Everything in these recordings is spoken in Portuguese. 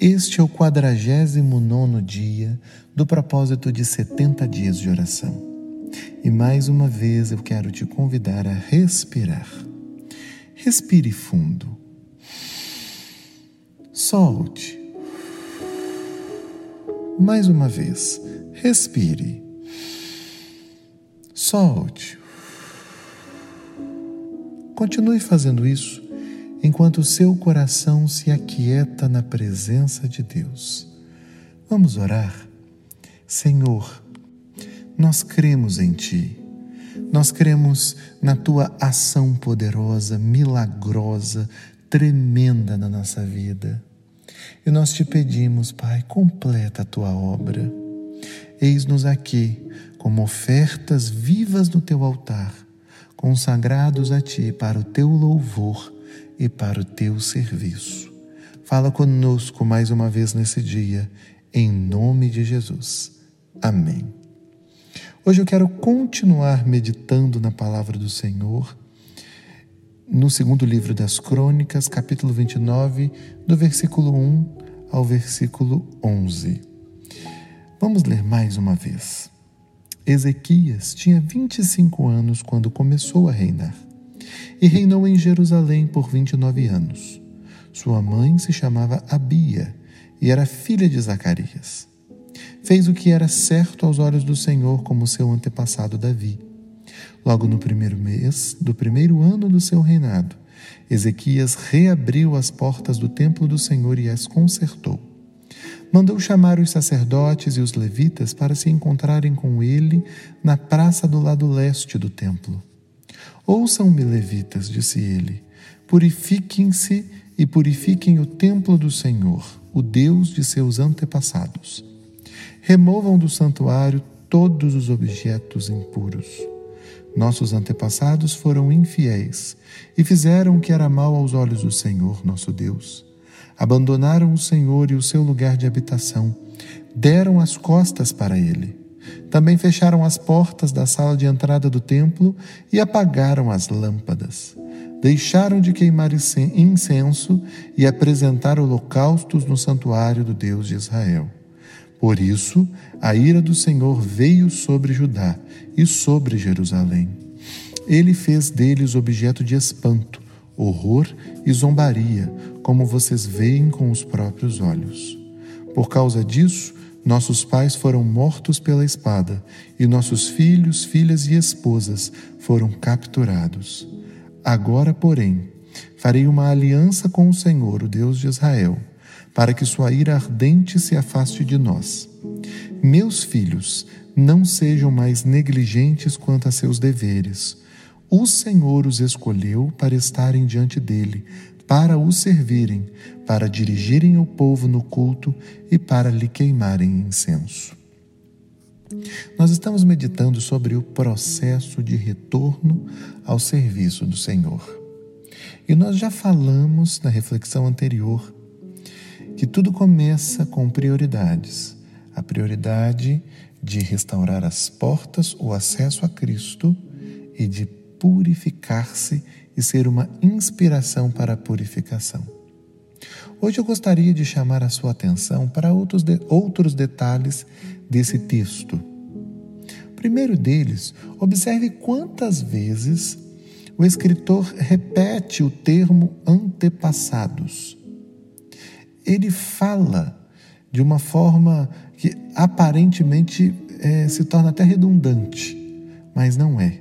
Este é o quadragésimo nono dia do propósito de 70 dias de oração. E mais uma vez eu quero te convidar a respirar. Respire fundo. Solte. Mais uma vez, respire. Solte. Continue fazendo isso enquanto seu coração se aquieta na presença de Deus. Vamos orar? Senhor, nós cremos em Ti. Nós cremos na Tua ação poderosa, milagrosa, tremenda na nossa vida. E nós te pedimos, Pai, completa a Tua obra. Eis-nos aqui como ofertas vivas no Teu altar consagrados a Ti para o Teu louvor e para o Teu serviço. Fala conosco mais uma vez nesse dia, em nome de Jesus. Amém. Hoje eu quero continuar meditando na palavra do Senhor, no segundo livro das Crônicas, capítulo 29, do versículo 1 ao versículo 11. Vamos ler mais uma vez. Ezequias tinha 25 anos quando começou a reinar e reinou em Jerusalém por 29 anos. Sua mãe se chamava Abia e era filha de Zacarias. Fez o que era certo aos olhos do Senhor, como seu antepassado Davi. Logo no primeiro mês do primeiro ano do seu reinado, Ezequias reabriu as portas do templo do Senhor e as consertou mandou chamar os sacerdotes e os levitas para se encontrarem com ele na praça do lado leste do templo. Ouçam-me, levitas, disse ele, purifiquem-se e purifiquem o templo do Senhor, o Deus de seus antepassados. Removam do santuário todos os objetos impuros. Nossos antepassados foram infiéis e fizeram o que era mal aos olhos do Senhor, nosso Deus abandonaram o Senhor e o seu lugar de habitação, deram as costas para ele. Também fecharam as portas da sala de entrada do templo e apagaram as lâmpadas. Deixaram de queimar incenso e apresentar holocaustos no santuário do Deus de Israel. Por isso, a ira do Senhor veio sobre Judá e sobre Jerusalém. Ele fez deles objeto de espanto, horror e zombaria, como vocês veem com os próprios olhos. Por causa disso, nossos pais foram mortos pela espada, e nossos filhos, filhas e esposas foram capturados. Agora, porém, farei uma aliança com o Senhor, o Deus de Israel, para que sua ira ardente se afaste de nós. Meus filhos, não sejam mais negligentes quanto a seus deveres. O Senhor os escolheu para estarem diante dele, para o servirem, para dirigirem o povo no culto e para lhe queimarem incenso. Nós estamos meditando sobre o processo de retorno ao serviço do Senhor. E nós já falamos na reflexão anterior que tudo começa com prioridades. A prioridade de restaurar as portas, o acesso a Cristo e de purificar-se e ser uma inspiração para a purificação. Hoje eu gostaria de chamar a sua atenção para outros, de, outros detalhes desse texto. primeiro deles, observe quantas vezes o escritor repete o termo antepassados. Ele fala de uma forma que aparentemente é, se torna até redundante, mas não é.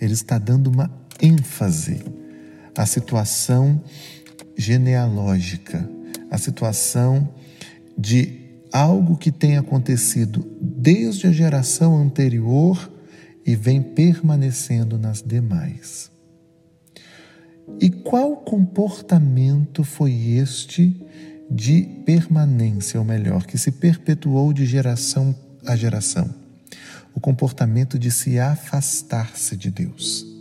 Ele está dando uma ênfase à situação genealógica, à situação de algo que tem acontecido desde a geração anterior e vem permanecendo nas demais. E qual comportamento foi este de permanência, ou melhor, que se perpetuou de geração a geração? O comportamento de se afastar-se de Deus.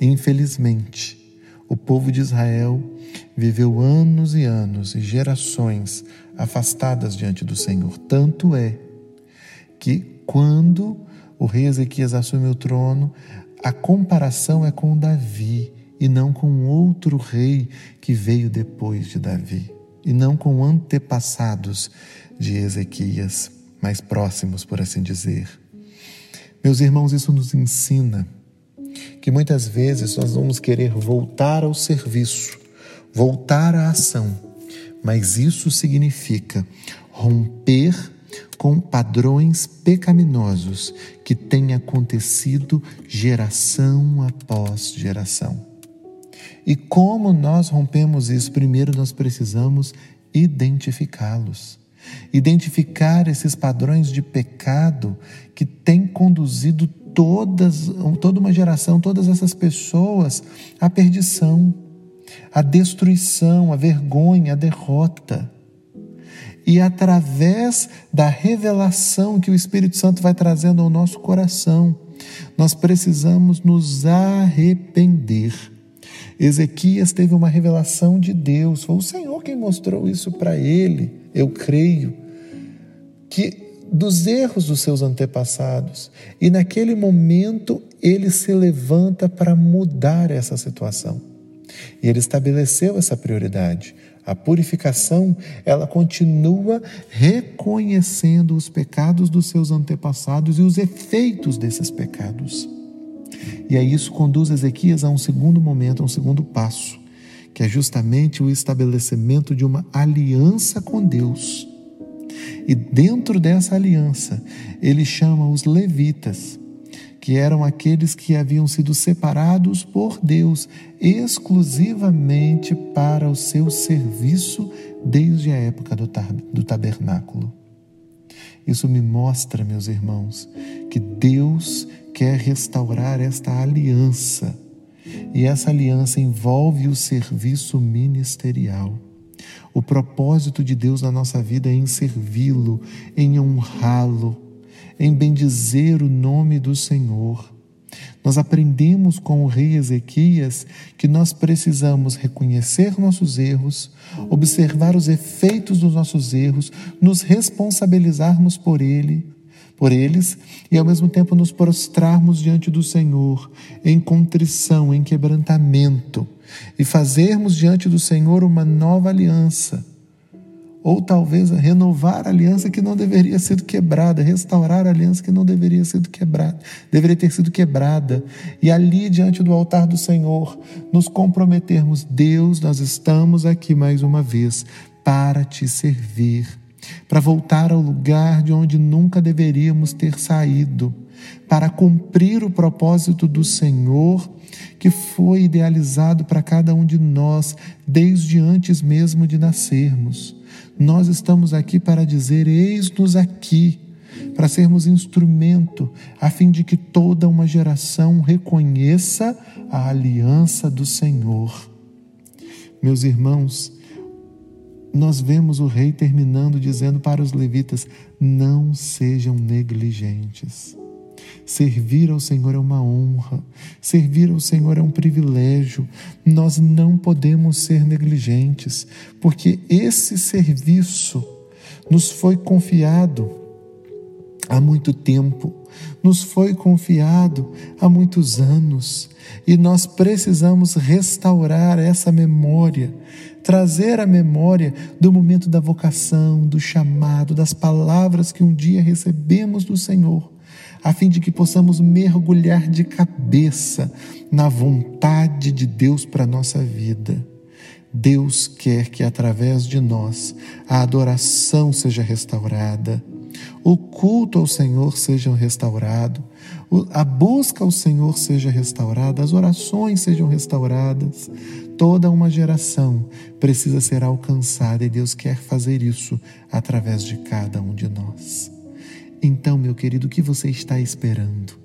Infelizmente, o povo de Israel viveu anos e anos e gerações afastadas diante do Senhor. Tanto é que, quando o rei Ezequias assume o trono, a comparação é com Davi e não com outro rei que veio depois de Davi. e não com antepassados de Ezequias, mais próximos, por assim dizer. Meus irmãos, isso nos ensina que muitas vezes nós vamos querer voltar ao serviço, voltar à ação, mas isso significa romper com padrões pecaminosos que têm acontecido geração após geração. E como nós rompemos isso? Primeiro nós precisamos identificá-los. Identificar esses padrões de pecado que têm conduzido todas, toda uma geração, todas essas pessoas à perdição, à destruição, à vergonha, à derrota. E através da revelação que o Espírito Santo vai trazendo ao nosso coração, nós precisamos nos arrepender. Ezequias teve uma revelação de Deus, foi o Senhor quem mostrou isso para ele, eu creio, que dos erros dos seus antepassados. E naquele momento ele se levanta para mudar essa situação. E ele estabeleceu essa prioridade. A purificação, ela continua reconhecendo os pecados dos seus antepassados e os efeitos desses pecados. E aí isso conduz Ezequias a um segundo momento, a um segundo passo, que é justamente o estabelecimento de uma aliança com Deus e dentro dessa aliança, ele chama os levitas, que eram aqueles que haviam sido separados por Deus exclusivamente para o seu serviço desde a época do, do tabernáculo. Isso me mostra, meus irmãos, que Deus quer restaurar esta aliança. E essa aliança envolve o serviço ministerial. O propósito de Deus na nossa vida é em servi-lo, em honrá-lo, em bendizer o nome do Senhor. Nós aprendemos com o rei Ezequias que nós precisamos reconhecer nossos erros, observar os efeitos dos nossos erros, nos responsabilizarmos por ele, por eles e ao mesmo tempo nos prostrarmos diante do Senhor em contrição, em quebrantamento e fazermos diante do Senhor uma nova aliança. Ou talvez renovar a aliança que não deveria ser quebrada, restaurar a aliança que não deveria ser quebrada, deveria ter sido quebrada. E ali diante do altar do Senhor, nos comprometermos, Deus, nós estamos aqui mais uma vez para te servir, para voltar ao lugar de onde nunca deveríamos ter saído, para cumprir o propósito do Senhor que foi idealizado para cada um de nós desde antes mesmo de nascermos. Nós estamos aqui para dizer: eis-nos aqui, para sermos instrumento, a fim de que toda uma geração reconheça a aliança do Senhor. Meus irmãos, nós vemos o rei terminando dizendo para os levitas: não sejam negligentes. Servir ao Senhor é uma honra, servir ao Senhor é um privilégio. Nós não podemos ser negligentes, porque esse serviço nos foi confiado há muito tempo, nos foi confiado há muitos anos e nós precisamos restaurar essa memória, trazer a memória do momento da vocação, do chamado, das palavras que um dia recebemos do Senhor a fim de que possamos mergulhar de cabeça na vontade de Deus para a nossa vida. Deus quer que através de nós a adoração seja restaurada, o culto ao Senhor seja restaurado, a busca ao Senhor seja restaurada, as orações sejam restauradas. Toda uma geração precisa ser alcançada e Deus quer fazer isso através de cada um de nós. Então, meu querido, o que você está esperando?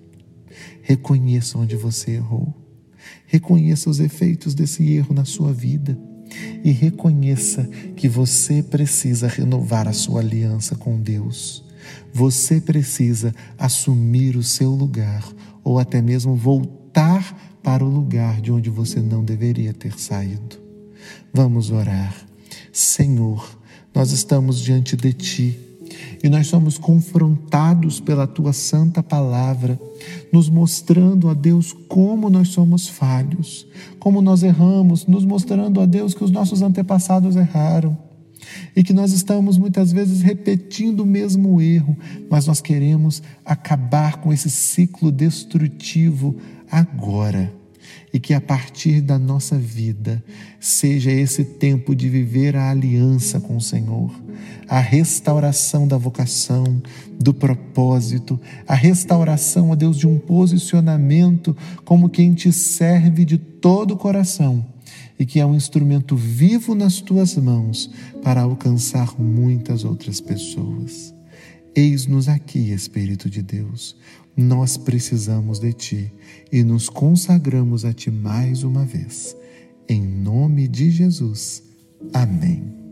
Reconheça onde você errou. Reconheça os efeitos desse erro na sua vida. E reconheça que você precisa renovar a sua aliança com Deus. Você precisa assumir o seu lugar ou até mesmo voltar para o lugar de onde você não deveria ter saído. Vamos orar. Senhor, nós estamos diante de Ti e nós somos confrontados pela tua santa palavra, nos mostrando a Deus como nós somos falhos, como nós erramos, nos mostrando a Deus que os nossos antepassados erraram. e que nós estamos muitas vezes repetindo o mesmo erro, mas nós queremos acabar com esse ciclo destrutivo agora. E que a partir da nossa vida seja esse tempo de viver a aliança com o Senhor, a restauração da vocação, do propósito, a restauração, ó Deus, de um posicionamento como quem te serve de todo o coração e que é um instrumento vivo nas tuas mãos para alcançar muitas outras pessoas. Eis-nos aqui, Espírito de Deus. Nós precisamos de Ti e nos consagramos a Ti mais uma vez. Em nome de Jesus. Amém.